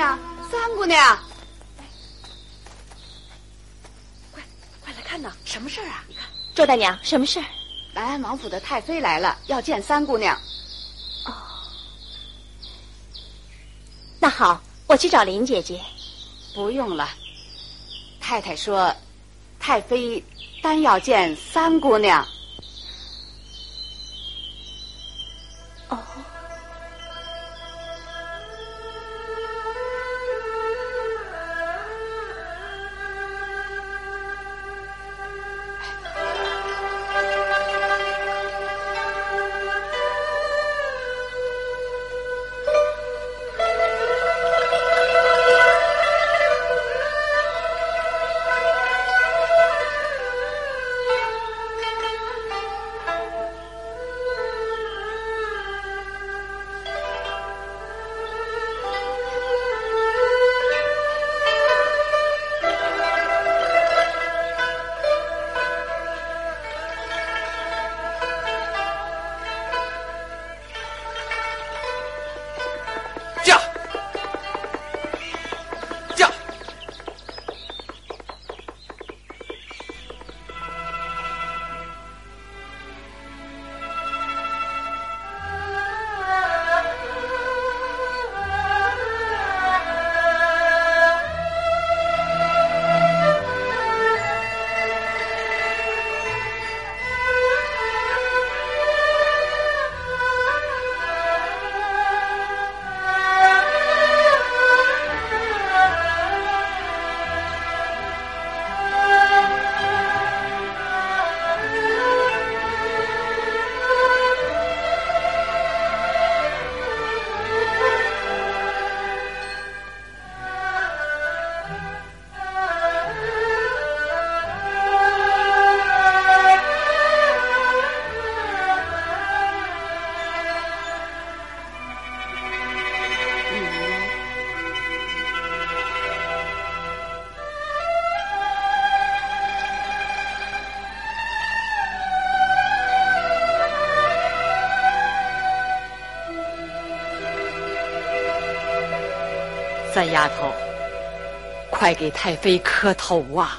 姑娘，三姑娘，快快来看呐！什么事儿啊？你看，周大娘，什么事儿？南安王府的太妃来了，要见三姑娘。哦，那好，我去找林姐姐。不用了，太太说，太妃单要见三姑娘。三丫头，快给太妃磕头啊！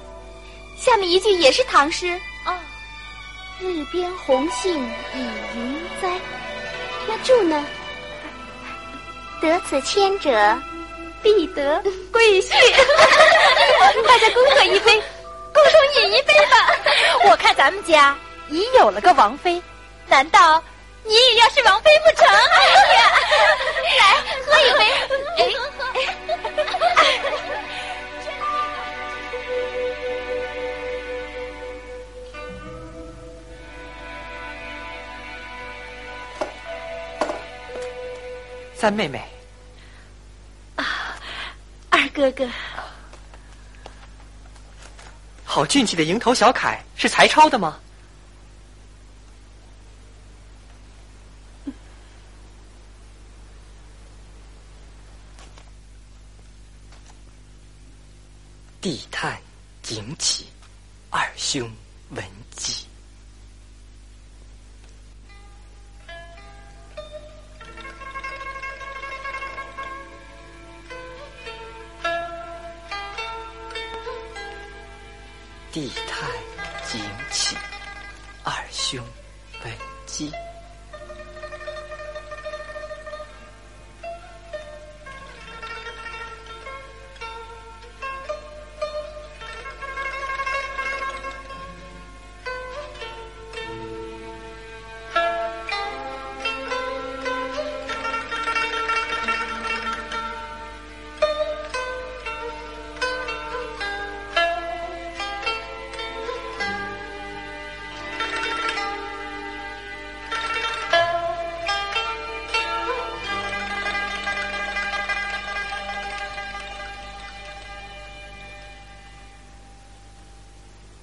下面一句也是唐诗。哦，日边红杏已云栽。那注呢？得此千者，必得 贵婿。大家恭贺一杯，共同饮一杯吧。我看咱们家已有了个王妃，难道？你也要是王妃不成？哎呀，来喝一杯。哎，三妹妹。啊，二哥哥。好俊气的蝇头小楷，是才抄的吗？地探景起，二兄闻记。地太景起，二兄本基。